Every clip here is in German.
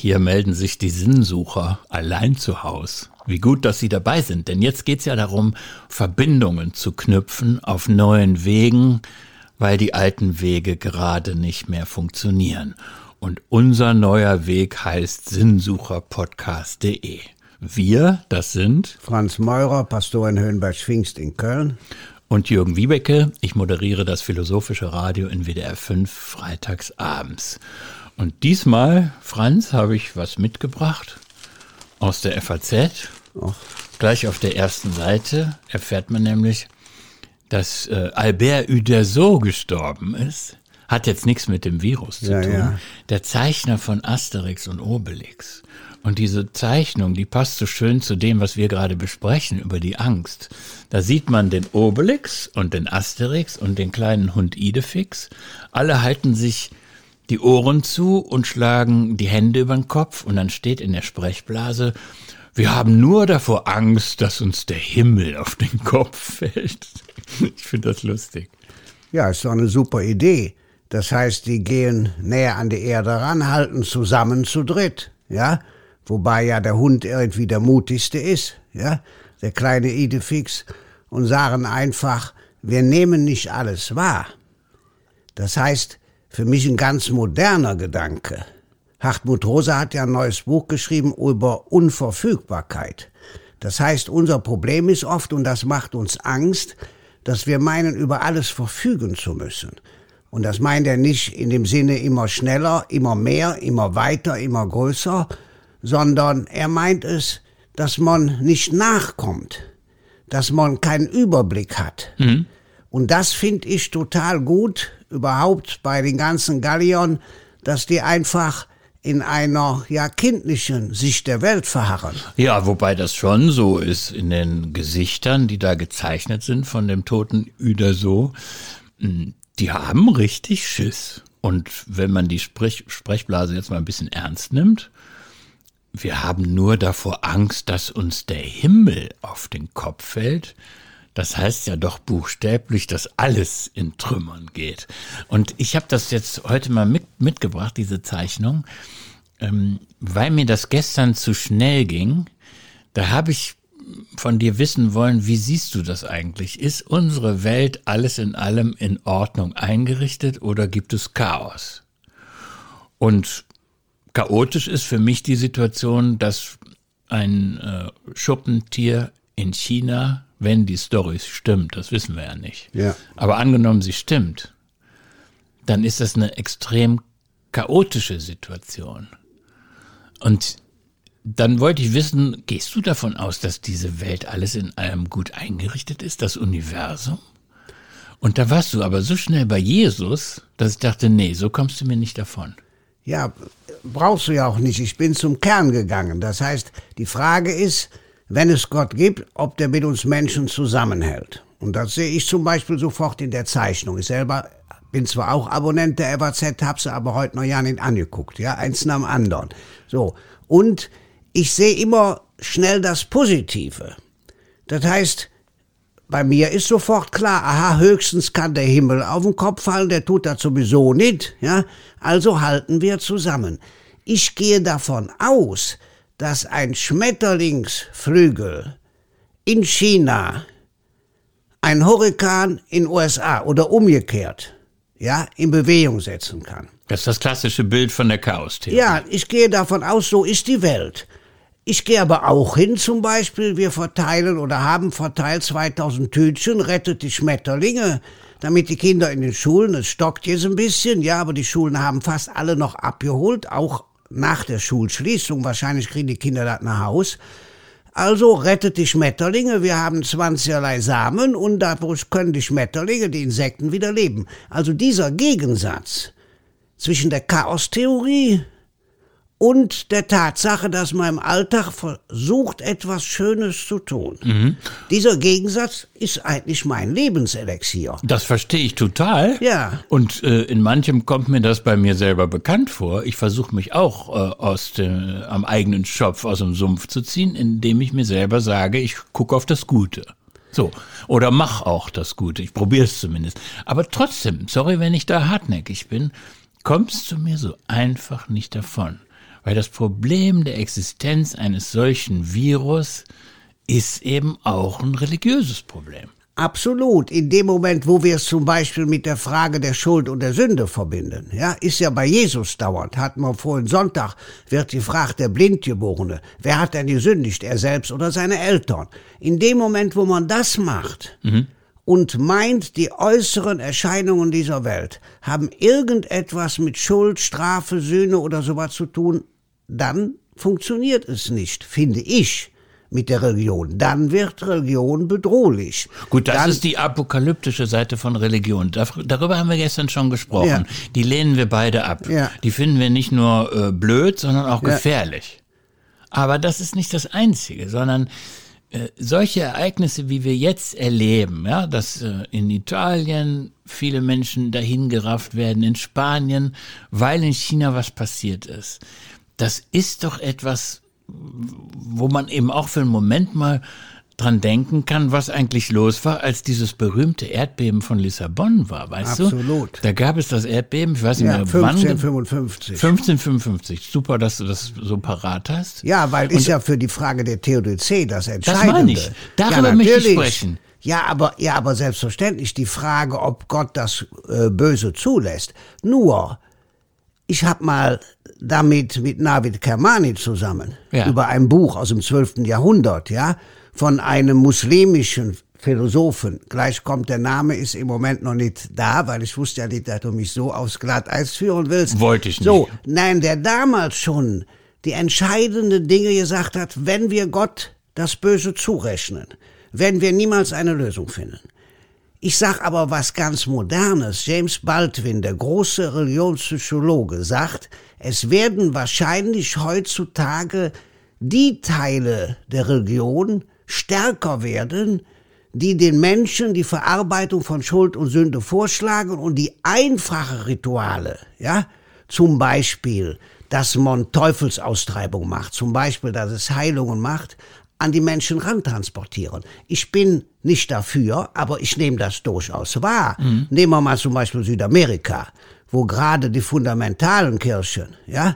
Hier melden sich die Sinnsucher allein zu Haus. Wie gut, dass Sie dabei sind, denn jetzt geht's ja darum, Verbindungen zu knüpfen auf neuen Wegen, weil die alten Wege gerade nicht mehr funktionieren. Und unser neuer Weg heißt sinnsucherpodcast.de. Wir, das sind Franz Meurer, Pastor in Höhenberg-Schwingst in Köln. Und Jürgen Wiebecke, ich moderiere das Philosophische Radio in WDR 5 freitags abends. Und diesmal, Franz, habe ich was mitgebracht aus der FAZ. Och. Gleich auf der ersten Seite erfährt man nämlich, dass äh, Albert Uderzo gestorben ist. Hat jetzt nichts mit dem Virus zu ja, tun. Ja. Der Zeichner von Asterix und Obelix. Und diese Zeichnung, die passt so schön zu dem, was wir gerade besprechen über die Angst. Da sieht man den Obelix und den Asterix und den kleinen Hund Idefix. Alle halten sich die Ohren zu und schlagen die Hände über den Kopf und dann steht in der Sprechblase, wir haben nur davor Angst, dass uns der Himmel auf den Kopf fällt. Ich finde das lustig. Ja, ist doch eine super Idee. Das heißt, die gehen näher an die Erde ran, halten zusammen zu dritt, ja? Wobei ja der Hund irgendwie der mutigste ist, ja? Der kleine Idefix und sagen einfach, wir nehmen nicht alles wahr. Das heißt, für mich ein ganz moderner Gedanke. Hartmut Rosa hat ja ein neues Buch geschrieben über Unverfügbarkeit. Das heißt, unser Problem ist oft, und das macht uns Angst, dass wir meinen, über alles verfügen zu müssen. Und das meint er nicht in dem Sinne immer schneller, immer mehr, immer weiter, immer größer, sondern er meint es, dass man nicht nachkommt, dass man keinen Überblick hat. Mhm. Und das finde ich total gut, überhaupt bei den ganzen Galliern, dass die einfach in einer ja kindlichen Sicht der Welt verharren. Ja, wobei das schon so ist in den Gesichtern, die da gezeichnet sind von dem toten Uderso. Hm, die haben richtig Schiss. Und wenn man die Sprech Sprechblase jetzt mal ein bisschen ernst nimmt, wir haben nur davor Angst, dass uns der Himmel auf den Kopf fällt. Das heißt ja doch buchstäblich, dass alles in Trümmern geht. Und ich habe das jetzt heute mal mit, mitgebracht, diese Zeichnung, ähm, weil mir das gestern zu schnell ging. Da habe ich von dir wissen wollen, wie siehst du das eigentlich? Ist unsere Welt alles in allem in Ordnung eingerichtet oder gibt es Chaos? Und chaotisch ist für mich die Situation, dass ein äh, Schuppentier in China, wenn die Story stimmt, das wissen wir ja nicht, ja. aber angenommen sie stimmt, dann ist das eine extrem chaotische Situation. Und dann wollte ich wissen, gehst du davon aus, dass diese Welt alles in allem gut eingerichtet ist, das Universum? Und da warst du aber so schnell bei Jesus, dass ich dachte, nee, so kommst du mir nicht davon. Ja, brauchst du ja auch nicht. Ich bin zum Kern gegangen. Das heißt, die Frage ist, wenn es Gott gibt, ob der mit uns Menschen zusammenhält. Und das sehe ich zum Beispiel sofort in der Zeichnung. Ich selber bin zwar auch Abonnent der FAZ, habe sie aber heute noch ja nicht angeguckt. Ja, eins nach dem anderen. So. Und ich sehe immer schnell das Positive. Das heißt, bei mir ist sofort klar, aha, höchstens kann der Himmel auf den Kopf fallen, der tut das sowieso nicht, ja, also halten wir zusammen. Ich gehe davon aus, dass ein Schmetterlingsflügel in China ein Hurrikan in USA oder umgekehrt, ja, in Bewegung setzen kann. Das ist das klassische Bild von der Chaos-Theorie. Ja, ich gehe davon aus, so ist die Welt. Ich gehe aber auch hin, zum Beispiel, wir verteilen oder haben verteilt 2000 Tütchen, rettet die Schmetterlinge, damit die Kinder in den Schulen, es stockt jetzt ein bisschen, ja, aber die Schulen haben fast alle noch abgeholt, auch nach der Schulschließung. Wahrscheinlich kriegen die Kinder das nach Haus. Also rettet die Schmetterlinge, wir haben 20 Samen und dadurch können die Schmetterlinge, die Insekten wieder leben. Also dieser Gegensatz zwischen der Chaostheorie und der Tatsache, dass man im Alltag versucht, etwas Schönes zu tun. Mhm. Dieser Gegensatz ist eigentlich mein Lebenselixier. Das verstehe ich total. Ja. Und äh, in manchem kommt mir das bei mir selber bekannt vor. Ich versuche mich auch äh, aus dem, am eigenen Schopf aus dem Sumpf zu ziehen, indem ich mir selber sage, ich gucke auf das Gute. So. Oder mach auch das Gute. Ich probiere es zumindest. Aber trotzdem, sorry, wenn ich da hartnäckig bin, kommst du mir so einfach nicht davon. Weil das Problem der Existenz eines solchen Virus ist eben auch ein religiöses Problem. Absolut. In dem Moment, wo wir es zum Beispiel mit der Frage der Schuld und der Sünde verbinden, ja, ist ja bei Jesus dauernd. Hatten wir vorhin Sonntag, wird gefragt, der Blindgeborene, wer hat denn gesündigt, er selbst oder seine Eltern? In dem Moment, wo man das macht, mhm. Und meint, die äußeren Erscheinungen dieser Welt haben irgendetwas mit Schuld, Strafe, Sühne oder sowas zu tun, dann funktioniert es nicht, finde ich mit der Religion. Dann wird Religion bedrohlich. Gut, das Dann, ist die apokalyptische Seite von Religion. Darüber haben wir gestern schon gesprochen. Ja. Die lehnen wir beide ab. Ja. Die finden wir nicht nur äh, blöd, sondern auch ja. gefährlich. Aber das ist nicht das Einzige, sondern äh, solche Ereignisse, wie wir jetzt erleben, ja, dass äh, in Italien viele Menschen dahingerafft werden, in Spanien, weil in China was passiert ist. Das ist doch etwas, wo man eben auch für einen Moment mal dran denken kann, was eigentlich los war, als dieses berühmte Erdbeben von Lissabon war, weißt Absolut. du? Absolut. Da gab es das Erdbeben, ich weiß nicht ja, mehr 1555. wann. 1555. Super, dass du das so parat hast. Ja, weil ist ja für die Frage der Theodizee das Entscheidende. Das meine ich. Darüber ja, möchte ich sprechen. Ja, aber, ja, aber selbstverständlich die Frage, ob Gott das äh, Böse zulässt. Nur, ich habe mal damit mit Navid Kermani zusammen ja. über ein Buch aus dem 12. Jahrhundert, ja, von einem muslimischen Philosophen. Gleich kommt der Name, ist im Moment noch nicht da, weil ich wusste ja nicht, dass du mich so aufs Glatteis führen willst. Wollte ich nicht. So, nein, der damals schon die entscheidenden Dinge gesagt hat, wenn wir Gott das Böse zurechnen, werden wir niemals eine Lösung finden. Ich sag aber was ganz Modernes. James Baldwin, der große Religionspsychologe, sagt, es werden wahrscheinlich heutzutage die Teile der Religion stärker werden, die den Menschen die Verarbeitung von Schuld und Sünde vorschlagen und die einfache Rituale, ja, zum Beispiel, dass man Teufelsaustreibung macht, zum Beispiel, dass es Heilungen macht, an die Menschen rantransportieren. Ich bin nicht dafür, aber ich nehme das durchaus wahr. Mhm. Nehmen wir mal zum Beispiel Südamerika, wo gerade die fundamentalen Kirchen, ja,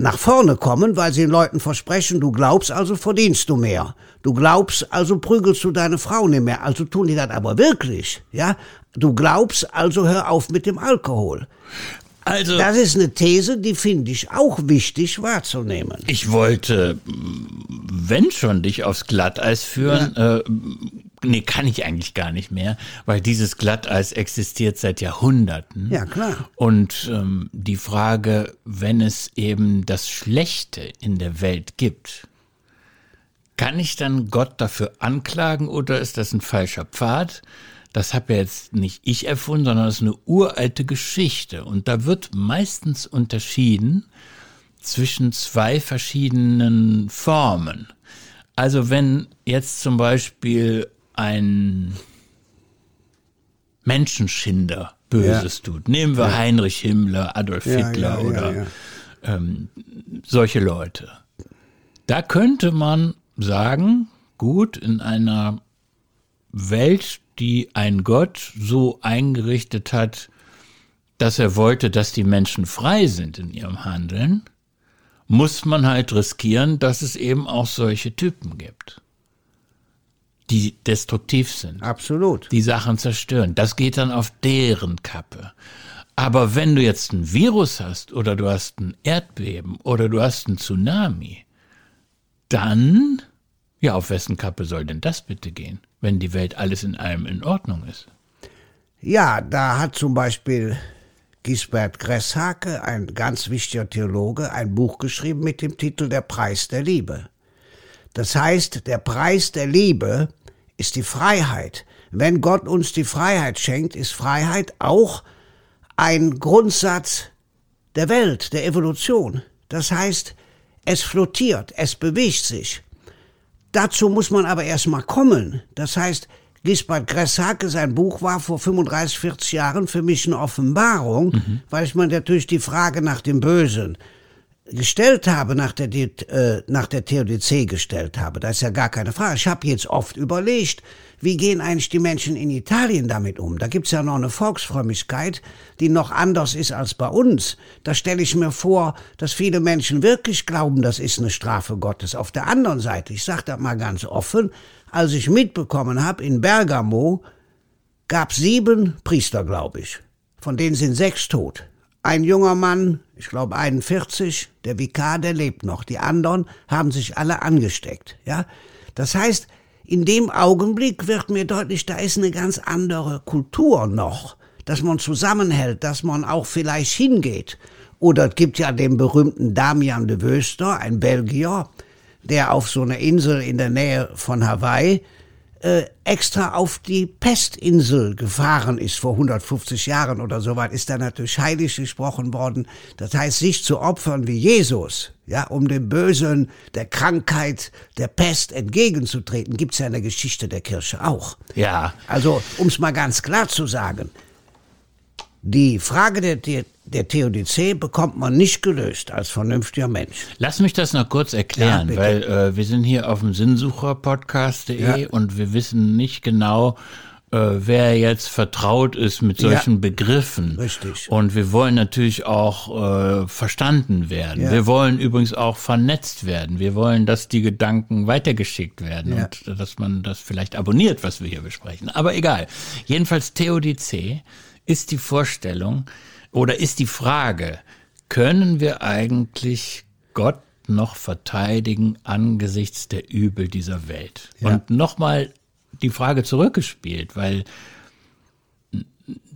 nach vorne kommen, weil sie den Leuten versprechen, du glaubst, also verdienst du mehr. Du glaubst, also prügelst du deine Frau nicht mehr. Also tun die das aber wirklich, ja. Du glaubst, also hör auf mit dem Alkohol. Also, das ist eine These, die finde ich auch wichtig wahrzunehmen. Ich wollte, wenn schon, dich aufs Glatteis führen. Ja. Äh, nee, kann ich eigentlich gar nicht mehr, weil dieses Glatteis existiert seit Jahrhunderten. Ja, klar. Und ähm, die Frage, wenn es eben das Schlechte in der Welt gibt, kann ich dann Gott dafür anklagen oder ist das ein falscher Pfad? das habe ja jetzt nicht ich erfunden, sondern das ist eine uralte Geschichte. Und da wird meistens unterschieden zwischen zwei verschiedenen Formen. Also wenn jetzt zum Beispiel ein Menschenschinder Böses tut, nehmen wir. Heinrich Himmler, Adolf Hitler oder ähm, solche Leute. Da könnte man sagen, gut, in einer Welt, die ein Gott so eingerichtet hat, dass er wollte, dass die Menschen frei sind in ihrem Handeln, muss man halt riskieren, dass es eben auch solche Typen gibt, die destruktiv sind. Absolut. Die Sachen zerstören. Das geht dann auf deren Kappe. Aber wenn du jetzt ein Virus hast oder du hast ein Erdbeben oder du hast ein Tsunami, dann, ja, auf wessen Kappe soll denn das bitte gehen? wenn die Welt alles in allem in Ordnung ist. Ja, da hat zum Beispiel Gisbert Gresshake, ein ganz wichtiger Theologe, ein Buch geschrieben mit dem Titel Der Preis der Liebe. Das heißt, der Preis der Liebe ist die Freiheit. Wenn Gott uns die Freiheit schenkt, ist Freiheit auch ein Grundsatz der Welt, der Evolution. Das heißt, es flottiert, es bewegt sich. Dazu muss man aber erstmal kommen. Das heißt, Gisbert Gresshake, sein Buch war vor 35, 40 Jahren für mich eine Offenbarung, mhm. weil ich mir natürlich die Frage nach dem Bösen gestellt habe, nach der, äh, nach der Theodizee gestellt habe, da ist ja gar keine Frage. Ich habe jetzt oft überlegt, wie gehen eigentlich die Menschen in Italien damit um? Da gibt's ja noch eine Volksfrömmigkeit, die noch anders ist als bei uns. Da stelle ich mir vor, dass viele Menschen wirklich glauben, das ist eine Strafe Gottes. Auf der anderen Seite, ich sage das mal ganz offen, als ich mitbekommen habe, in Bergamo gab sieben Priester, glaube ich. Von denen sind sechs tot. Ein junger Mann, ich glaube 41, der Vikar, der lebt noch. Die anderen haben sich alle angesteckt. Ja, das heißt, in dem Augenblick wird mir deutlich, da ist eine ganz andere Kultur noch, dass man zusammenhält, dass man auch vielleicht hingeht. Oder es gibt ja den berühmten Damian de Wöster, ein Belgier, der auf so einer Insel in der Nähe von Hawaii äh, extra auf die Pestinsel gefahren ist vor 150 Jahren oder so weit, ist da natürlich heilig gesprochen worden. Das heißt, sich zu opfern wie Jesus, ja, um dem Bösen, der Krankheit, der Pest entgegenzutreten, gibt's ja in der Geschichte der Kirche auch. Ja. Also, um's mal ganz klar zu sagen, die Frage der, der, der Theodizee bekommt man nicht gelöst als vernünftiger Mensch. Lass mich das noch kurz erklären, ja, weil äh, wir sind hier auf dem Sinnsucher-Podcast.de ja. und wir wissen nicht genau, äh, wer jetzt vertraut ist mit solchen ja, Begriffen. Richtig. Und wir wollen natürlich auch äh, verstanden werden. Ja. Wir wollen übrigens auch vernetzt werden. Wir wollen, dass die Gedanken weitergeschickt werden ja. und dass man das vielleicht abonniert, was wir hier besprechen. Aber egal. Jedenfalls Theodizee ist die Vorstellung oder ist die Frage, können wir eigentlich Gott noch verteidigen angesichts der Übel dieser Welt? Ja. Und nochmal die Frage zurückgespielt, weil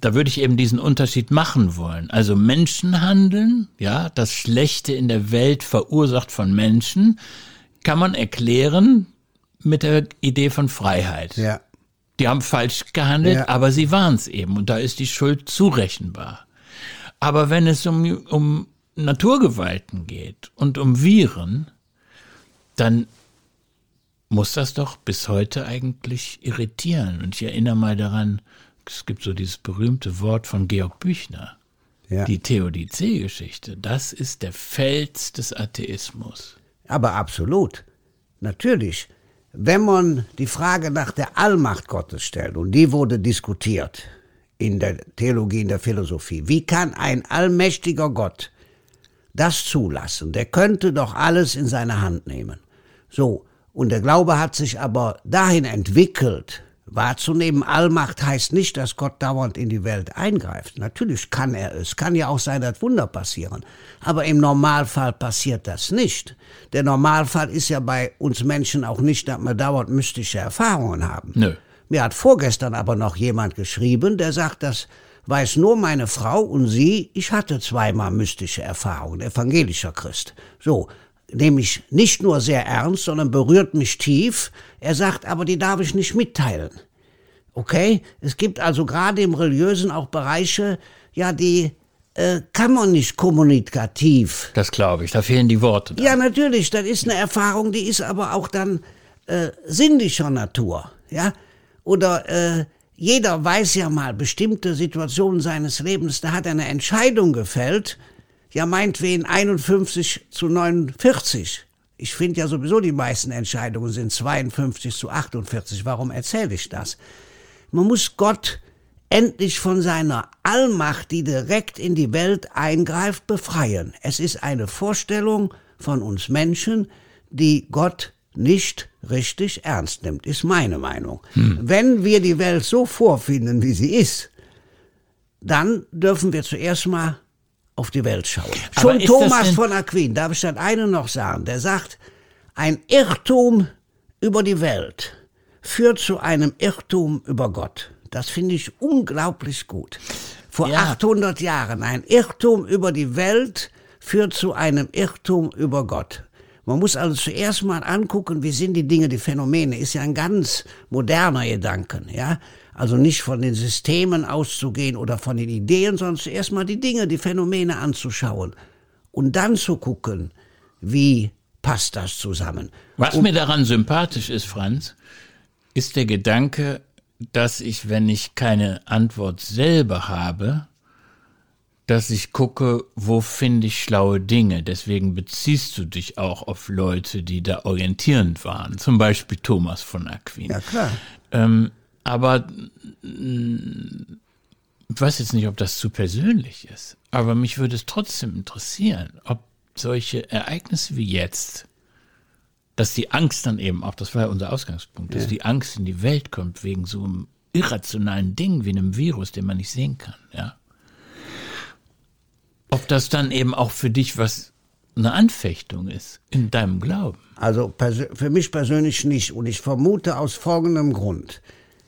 da würde ich eben diesen Unterschied machen wollen. Also Menschenhandeln, ja, das Schlechte in der Welt verursacht von Menschen, kann man erklären mit der Idee von Freiheit. Ja. Die haben falsch gehandelt, ja. aber sie waren es eben und da ist die Schuld zurechenbar. Aber wenn es um, um Naturgewalten geht und um Viren, dann muss das doch bis heute eigentlich irritieren. Und ich erinnere mal daran, es gibt so dieses berühmte Wort von Georg Büchner. Ja. Die Theodizee-Geschichte, das ist der Fels des Atheismus. Aber absolut. Natürlich. Wenn man die Frage nach der Allmacht Gottes stellt, und die wurde diskutiert in der Theologie, in der Philosophie, wie kann ein allmächtiger Gott das zulassen? Der könnte doch alles in seine Hand nehmen. So, und der Glaube hat sich aber dahin entwickelt, wahrzunehmen, Allmacht heißt nicht, dass Gott dauernd in die Welt eingreift. Natürlich kann er es. Kann ja auch sein, dass Wunder passieren. Aber im Normalfall passiert das nicht. Der Normalfall ist ja bei uns Menschen auch nicht, dass wir dauernd mystische Erfahrungen haben. Nö. Mir hat vorgestern aber noch jemand geschrieben, der sagt, das weiß nur meine Frau und sie, ich hatte zweimal mystische Erfahrungen, evangelischer Christ. So, nehme ich nicht nur sehr ernst, sondern berührt mich tief. Er sagt, aber die darf ich nicht mitteilen. Okay? Es gibt also gerade im Religiösen auch Bereiche, ja, die äh, kann man nicht kommunikativ. Das glaube ich, da fehlen die Worte. Dann. Ja, natürlich, das ist eine Erfahrung, die ist aber auch dann äh, sinnlicher Natur. Ja? Oder äh, jeder weiß ja mal bestimmte Situationen seines Lebens, da hat er eine Entscheidung gefällt, ja meinetwegen 51 zu 49. Ich finde ja sowieso, die meisten Entscheidungen sind 52 zu 48. Warum erzähle ich das? Man muss Gott endlich von seiner Allmacht, die direkt in die Welt eingreift, befreien. Es ist eine Vorstellung von uns Menschen, die Gott nicht richtig ernst nimmt, ist meine Meinung. Hm. Wenn wir die Welt so vorfinden, wie sie ist, dann dürfen wir zuerst mal auf die Welt schauen. Schon Thomas von Aquin, darf ich dann einen noch sagen, der sagt, ein Irrtum über die Welt führt zu einem Irrtum über Gott. Das finde ich unglaublich gut. Vor ja. 800 Jahren ein Irrtum über die Welt führt zu einem Irrtum über Gott. Man muss also zuerst mal angucken, wie sind die Dinge, die Phänomene. Ist ja ein ganz moderner Gedanken, ja. Also nicht von den Systemen auszugehen oder von den Ideen, sondern zuerst mal die Dinge, die Phänomene anzuschauen und dann zu gucken, wie passt das zusammen. Was und mir daran sympathisch ist, Franz, ist der Gedanke, dass ich, wenn ich keine Antwort selber habe, dass ich gucke, wo finde ich schlaue Dinge. Deswegen beziehst du dich auch auf Leute, die da orientierend waren. Zum Beispiel Thomas von Aquin. Ja, klar. Ähm, aber mm, ich weiß jetzt nicht, ob das zu persönlich ist. Aber mich würde es trotzdem interessieren, ob solche Ereignisse wie jetzt, dass die Angst dann eben auch, das war ja unser Ausgangspunkt, dass die Angst in die Welt kommt wegen so einem irrationalen Ding wie einem Virus, den man nicht sehen kann, ja. Ob das dann eben auch für dich was eine Anfechtung ist in deinem Glauben. Also für mich persönlich nicht. Und ich vermute aus folgendem Grund.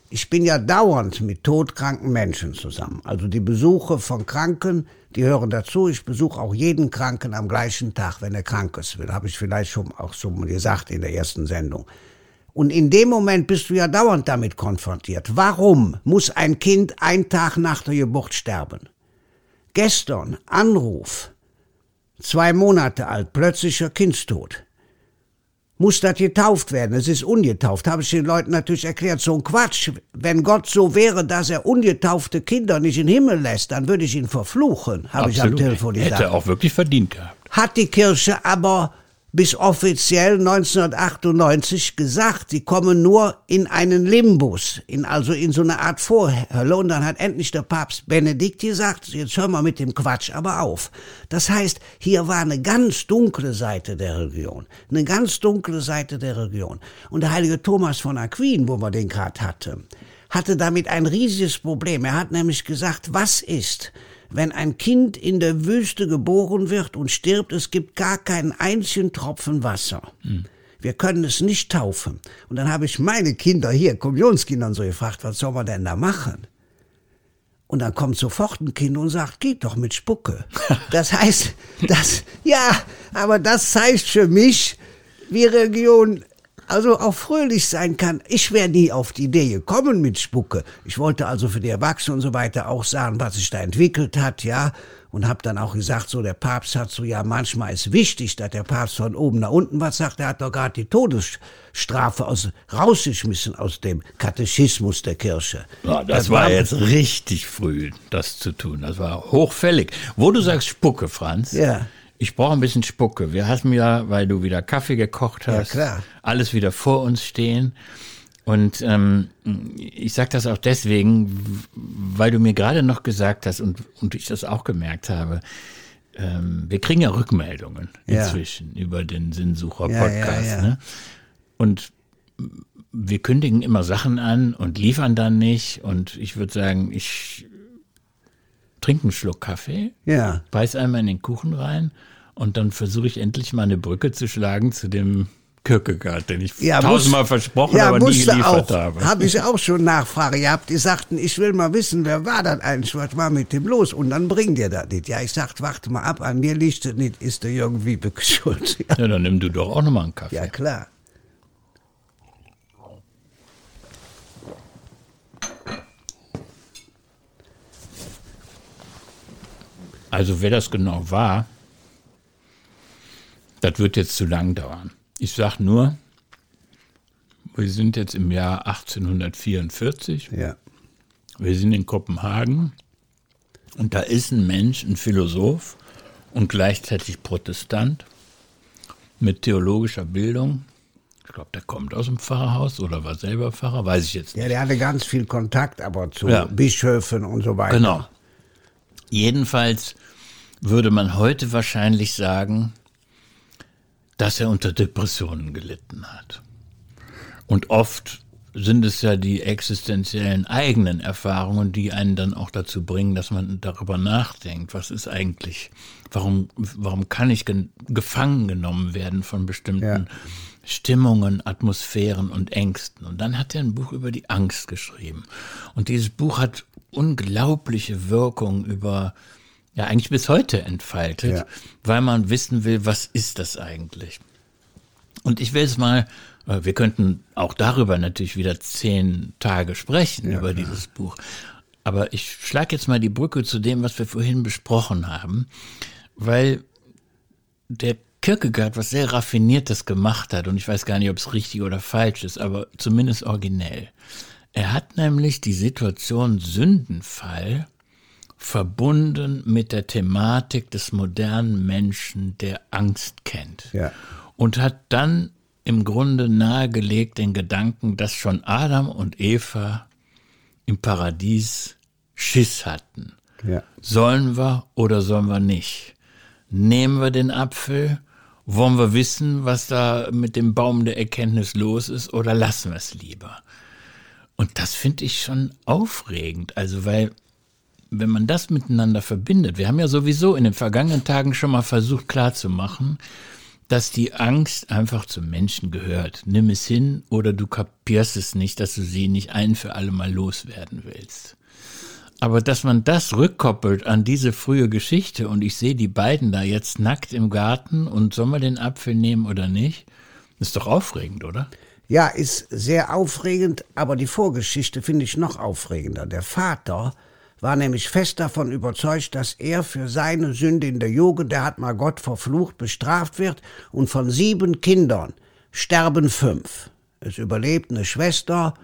Ich bin ja dauernd mit todkranken Menschen zusammen. Also die Besuche von Kranken, die hören dazu. Ich besuche auch jeden Kranken am gleichen Tag, wenn er krank ist. Das habe ich vielleicht schon auch schon gesagt in der ersten Sendung. Und in dem Moment bist du ja dauernd damit konfrontiert. Warum muss ein Kind ein Tag nach der Geburt sterben? Gestern Anruf, zwei Monate alt, plötzlicher Kindstod. Muss das getauft werden? Es ist ungetauft. Habe ich den Leuten natürlich erklärt. So ein Quatsch. Wenn Gott so wäre, dass er ungetaufte Kinder nicht in den Himmel lässt, dann würde ich ihn verfluchen, habe ich am Telefon gesagt. Hätte auch wirklich verdient gehabt. Hat die Kirche aber bis offiziell 1998 gesagt, sie kommen nur in einen Limbus, in, also in so eine Art Vorhölle. Und dann hat endlich der Papst Benedikt gesagt, jetzt hören wir mit dem Quatsch aber auf. Das heißt, hier war eine ganz dunkle Seite der Religion. Eine ganz dunkle Seite der Religion. Und der heilige Thomas von Aquin, wo wir den gerade hatten, hatte damit ein riesiges Problem. Er hat nämlich gesagt, was ist, wenn ein Kind in der Wüste geboren wird und stirbt, es gibt gar keinen einzigen Tropfen Wasser. Mhm. Wir können es nicht taufen. Und dann habe ich meine Kinder hier, Kommunionskinder, so gefragt, was soll man denn da machen? Und dann kommt sofort ein Kind und sagt, geht doch mit Spucke. Das heißt, das, ja, aber das zeigt für mich, wie Religion also auch fröhlich sein kann. Ich wäre nie auf die Idee gekommen mit Spucke. Ich wollte also für die Erwachsenen und so weiter auch sagen, was sich da entwickelt hat, ja. Und habe dann auch gesagt, so der Papst hat so, ja, manchmal ist wichtig, dass der Papst von oben nach unten was sagt. Er hat doch gerade die Todesstrafe aus, rausgeschmissen aus dem Katechismus der Kirche. Ja, das, das war, war jetzt richtig früh, das zu tun. Das war hochfällig. Wo du sagst Spucke, Franz. Ja ich brauche ein bisschen Spucke. Wir hatten ja, weil du wieder Kaffee gekocht hast, ja, alles wieder vor uns stehen. Und ähm, ich sage das auch deswegen, weil du mir gerade noch gesagt hast und, und ich das auch gemerkt habe, ähm, wir kriegen ja Rückmeldungen inzwischen ja. über den Sinnsucher-Podcast. Ja, ne? Und wir kündigen immer Sachen an und liefern dann nicht. Und ich würde sagen, ich trinke einen Schluck Kaffee, ja. beiß einmal in den Kuchen rein und dann versuche ich endlich mal eine Brücke zu schlagen zu dem Kierkegaard, den ich ja, tausendmal muss, versprochen, ja, aber nie geliefert auch, habe. Habe ich auch schon Nachfrage gehabt. Die sagten, ich will mal wissen, wer war das eigentlich, was war mit dem los? Und dann bringt ihr das nicht. Ja, ich sagte, warte mal ab, an mir liegt es nicht, ist der irgendwie schuld. Ja. ja, dann nimm du doch auch nochmal einen Kaffee. Ja, klar. Also wer das genau war, das wird jetzt zu lang dauern. Ich sage nur, wir sind jetzt im Jahr 1844. Ja. Wir sind in Kopenhagen und da ist ein Mensch, ein Philosoph und gleichzeitig Protestant mit theologischer Bildung. Ich glaube, der kommt aus dem Pfarrerhaus oder war selber Pfarrer, weiß ich jetzt nicht. Ja, der hatte ganz viel Kontakt, aber zu ja. Bischöfen und so weiter. Genau. Jedenfalls würde man heute wahrscheinlich sagen, dass er unter Depressionen gelitten hat. Und oft sind es ja die existenziellen eigenen Erfahrungen, die einen dann auch dazu bringen, dass man darüber nachdenkt, was ist eigentlich, warum, warum kann ich gefangen genommen werden von bestimmten ja. Stimmungen, Atmosphären und Ängsten. Und dann hat er ein Buch über die Angst geschrieben. Und dieses Buch hat unglaubliche Wirkung über ja eigentlich bis heute entfaltet, ja. weil man wissen will, was ist das eigentlich? Und ich will es mal, äh, wir könnten auch darüber natürlich wieder zehn Tage sprechen, ja, über klar. dieses Buch. Aber ich schlage jetzt mal die Brücke zu dem, was wir vorhin besprochen haben, weil der Kierkegaard was sehr Raffiniertes gemacht hat und ich weiß gar nicht, ob es richtig oder falsch ist, aber zumindest originell. Er hat nämlich die Situation Sündenfall verbunden mit der Thematik des modernen Menschen, der Angst kennt. Ja. Und hat dann im Grunde nahegelegt den Gedanken, dass schon Adam und Eva im Paradies Schiss hatten. Ja. Sollen wir oder sollen wir nicht? Nehmen wir den Apfel? Wollen wir wissen, was da mit dem Baum der Erkenntnis los ist oder lassen wir es lieber? Und das finde ich schon aufregend. Also, weil, wenn man das miteinander verbindet, wir haben ja sowieso in den vergangenen Tagen schon mal versucht klarzumachen, dass die Angst einfach zum Menschen gehört. Nimm es hin oder du kapierst es nicht, dass du sie nicht ein für alle Mal loswerden willst. Aber dass man das rückkoppelt an diese frühe Geschichte und ich sehe die beiden da jetzt nackt im Garten und soll man den Apfel nehmen oder nicht, ist doch aufregend, oder? Ja, ist sehr aufregend, aber die Vorgeschichte finde ich noch aufregender. Der Vater war nämlich fest davon überzeugt, dass er für seine Sünde in der Jugend, der hat mal Gott verflucht, bestraft wird und von sieben Kindern sterben fünf. Es überlebt eine Schwester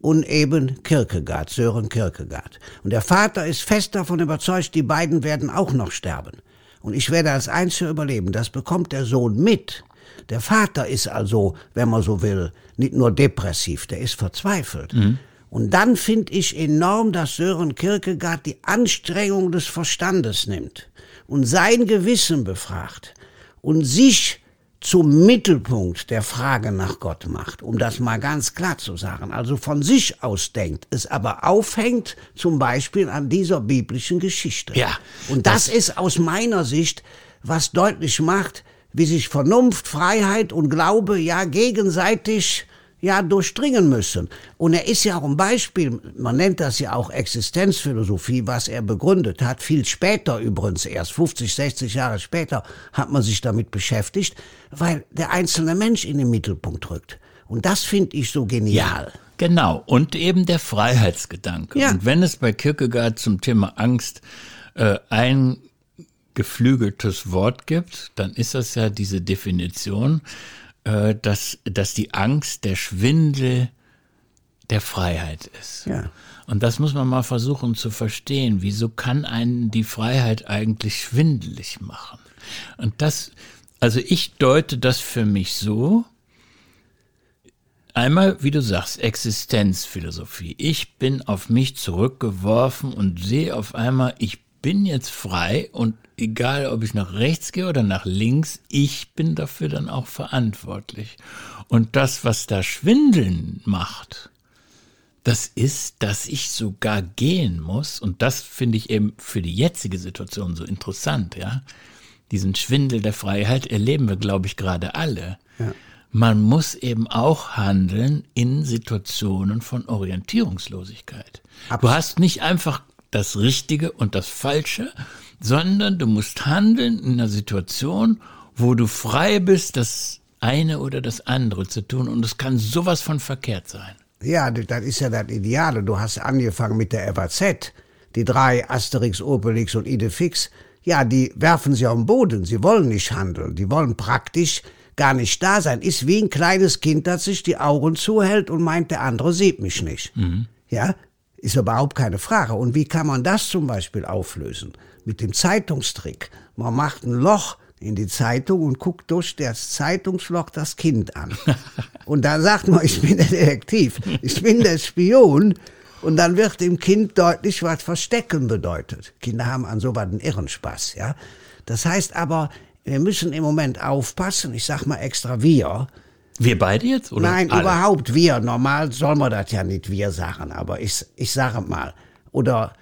und eben Kierkegaard, Sören Kierkegaard. Und der Vater ist fest davon überzeugt, die beiden werden auch noch sterben. Und ich werde als Einziger überleben. Das bekommt der Sohn mit. Der Vater ist also, wenn man so will, nicht nur depressiv, der ist verzweifelt. Mhm. Und dann finde ich enorm, dass Sören Kierkegaard die Anstrengung des Verstandes nimmt und sein Gewissen befragt und sich zum Mittelpunkt der Frage nach Gott macht, um das mal ganz klar zu sagen, also von sich aus denkt, es aber aufhängt zum Beispiel an dieser biblischen Geschichte. Ja. Und das, das ist aus meiner Sicht, was deutlich macht, wie sich Vernunft, Freiheit und Glaube ja gegenseitig ja durchdringen müssen. Und er ist ja auch ein Beispiel, man nennt das ja auch Existenzphilosophie, was er begründet hat. Viel später übrigens, erst 50, 60 Jahre später, hat man sich damit beschäftigt, weil der einzelne Mensch in den Mittelpunkt rückt. Und das finde ich so genial. Ja, genau. Und eben der Freiheitsgedanke. Ja. Und wenn es bei Kierkegaard zum Thema Angst äh, ein geflügeltes Wort gibt, dann ist das ja diese Definition, dass, dass die Angst der Schwindel der Freiheit ist. Ja. Und das muss man mal versuchen zu verstehen. Wieso kann einen die Freiheit eigentlich schwindelig machen? Und das, also ich deute das für mich so, Einmal, wie du sagst, Existenzphilosophie. Ich bin auf mich zurückgeworfen und sehe auf einmal, ich bin jetzt frei und egal, ob ich nach rechts gehe oder nach links, ich bin dafür dann auch verantwortlich. Und das, was da Schwindeln macht, das ist, dass ich sogar gehen muss. Und das finde ich eben für die jetzige Situation so interessant, ja. Diesen Schwindel der Freiheit erleben wir, glaube ich, gerade alle. Ja. Man muss eben auch handeln in Situationen von Orientierungslosigkeit. Absolut. Du hast nicht einfach das Richtige und das Falsche, sondern du musst handeln in einer Situation, wo du frei bist, das eine oder das andere zu tun. Und es kann sowas von verkehrt sein. Ja, das ist ja das Ideale. Du hast angefangen mit der FAZ. Die drei Asterix, Obelix und Idefix. Ja, die werfen sie auf den Boden. Sie wollen nicht handeln. Die wollen praktisch gar nicht da sein. Ist wie ein kleines Kind, das sich die Augen zuhält und meint, der andere sieht mich nicht. Mhm. Ja, ist überhaupt keine Frage. Und wie kann man das zum Beispiel auflösen? Mit dem Zeitungstrick. Man macht ein Loch in die Zeitung und guckt durch das Zeitungsloch das Kind an. Und dann sagt man, ich bin der Detektiv, ich bin der Spion. Und dann wird dem Kind deutlich, was Verstecken bedeutet. Kinder haben an sowas einen Irrenspaß, ja. Das heißt aber, wir müssen im Moment aufpassen, ich sag mal extra wir, wir beide jetzt? Oder Nein, alle? überhaupt wir. Normal soll man das ja nicht wir sagen, aber ich, ich sage mal. Oder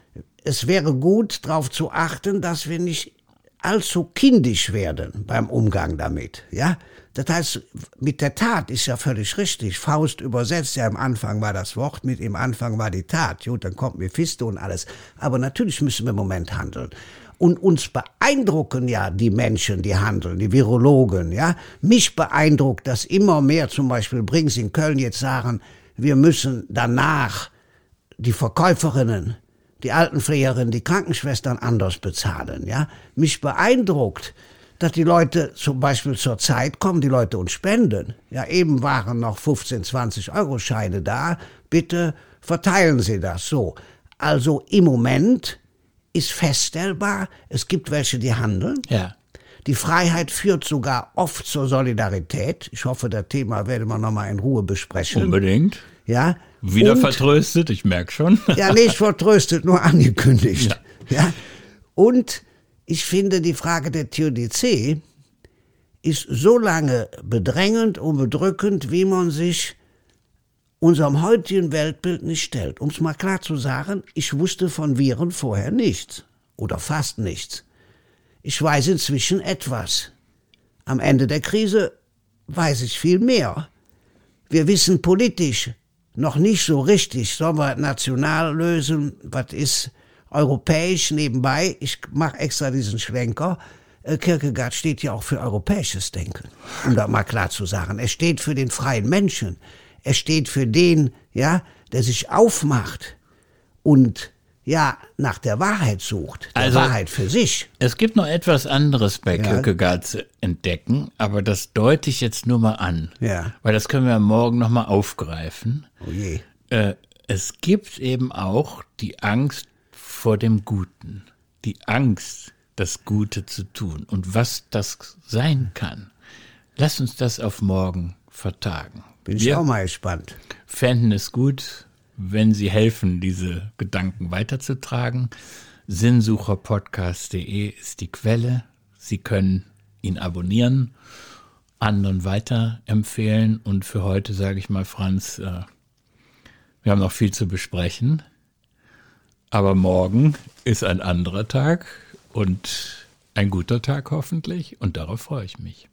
es wäre gut, darauf zu achten, dass wir nicht allzu kindisch werden beim Umgang damit. Ja? Das heißt, mit der Tat ist ja völlig richtig. Faust übersetzt ja am Anfang war das Wort, mit im Anfang war die Tat. Gut, dann kommt Mephisto und alles. Aber natürlich müssen wir im Moment handeln. Und uns beeindrucken ja die Menschen, die handeln, die Virologen, ja. Mich beeindruckt, dass immer mehr zum Beispiel Brings in Köln jetzt sagen, wir müssen danach die Verkäuferinnen, die Altenpflegerinnen, die Krankenschwestern anders bezahlen, ja. Mich beeindruckt, dass die Leute zum Beispiel zur Zeit kommen, die Leute uns spenden. Ja, eben waren noch 15, 20 Euro Scheine da. Bitte verteilen Sie das so. Also im Moment ist feststellbar. Es gibt welche, die handeln. Ja. Die Freiheit führt sogar oft zur Solidarität. Ich hoffe, das Thema werden wir nochmal in Ruhe besprechen. Unbedingt. Ja. Wieder Und- vertröstet, ich merke schon. Ja, nicht vertröstet, nur angekündigt. Ja. Und ich finde, die Frage der Theodizee ist so lange bedrängend und bedrückend, wie man sich unserem heutigen Weltbild nicht stellt. Um es mal klar zu sagen, ich wusste von Viren vorher nichts oder fast nichts. Ich weiß inzwischen etwas. Am Ende der Krise weiß ich viel mehr. Wir wissen politisch noch nicht so richtig, sollen wir national lösen, was ist europäisch nebenbei. Ich mache extra diesen Schwenker. Äh, Kierkegaard steht ja auch für europäisches Denken, um das mal klar zu sagen. Er steht für den freien Menschen. Er steht für den, ja, der sich aufmacht und ja, nach der Wahrheit sucht, der Also- Wahrheit für sich. Es gibt noch etwas anderes bei Ja. Kierkegaard zu entdecken, aber das deute ich jetzt nur mal an. Ja. Weil das können wir morgen nochmal aufgreifen. Oh je. Äh, es gibt eben auch die Angst vor dem Guten. Die Angst, das Gute zu tun. Und was das sein kann. Lass uns das auf morgen vertagen. Bin ich auch mal gespannt. fänden es gut, wenn Sie helfen, diese Gedanken weiterzutragen. Sinnsucherpodcast.de ist die Quelle. Sie können ihn abonnieren, anderen weiterempfehlen. Und für heute sage ich mal, Franz, äh, wir haben noch viel zu besprechen. Aber morgen ist ein anderer Tag und ein guter Tag hoffentlich. Und darauf freue ich mich.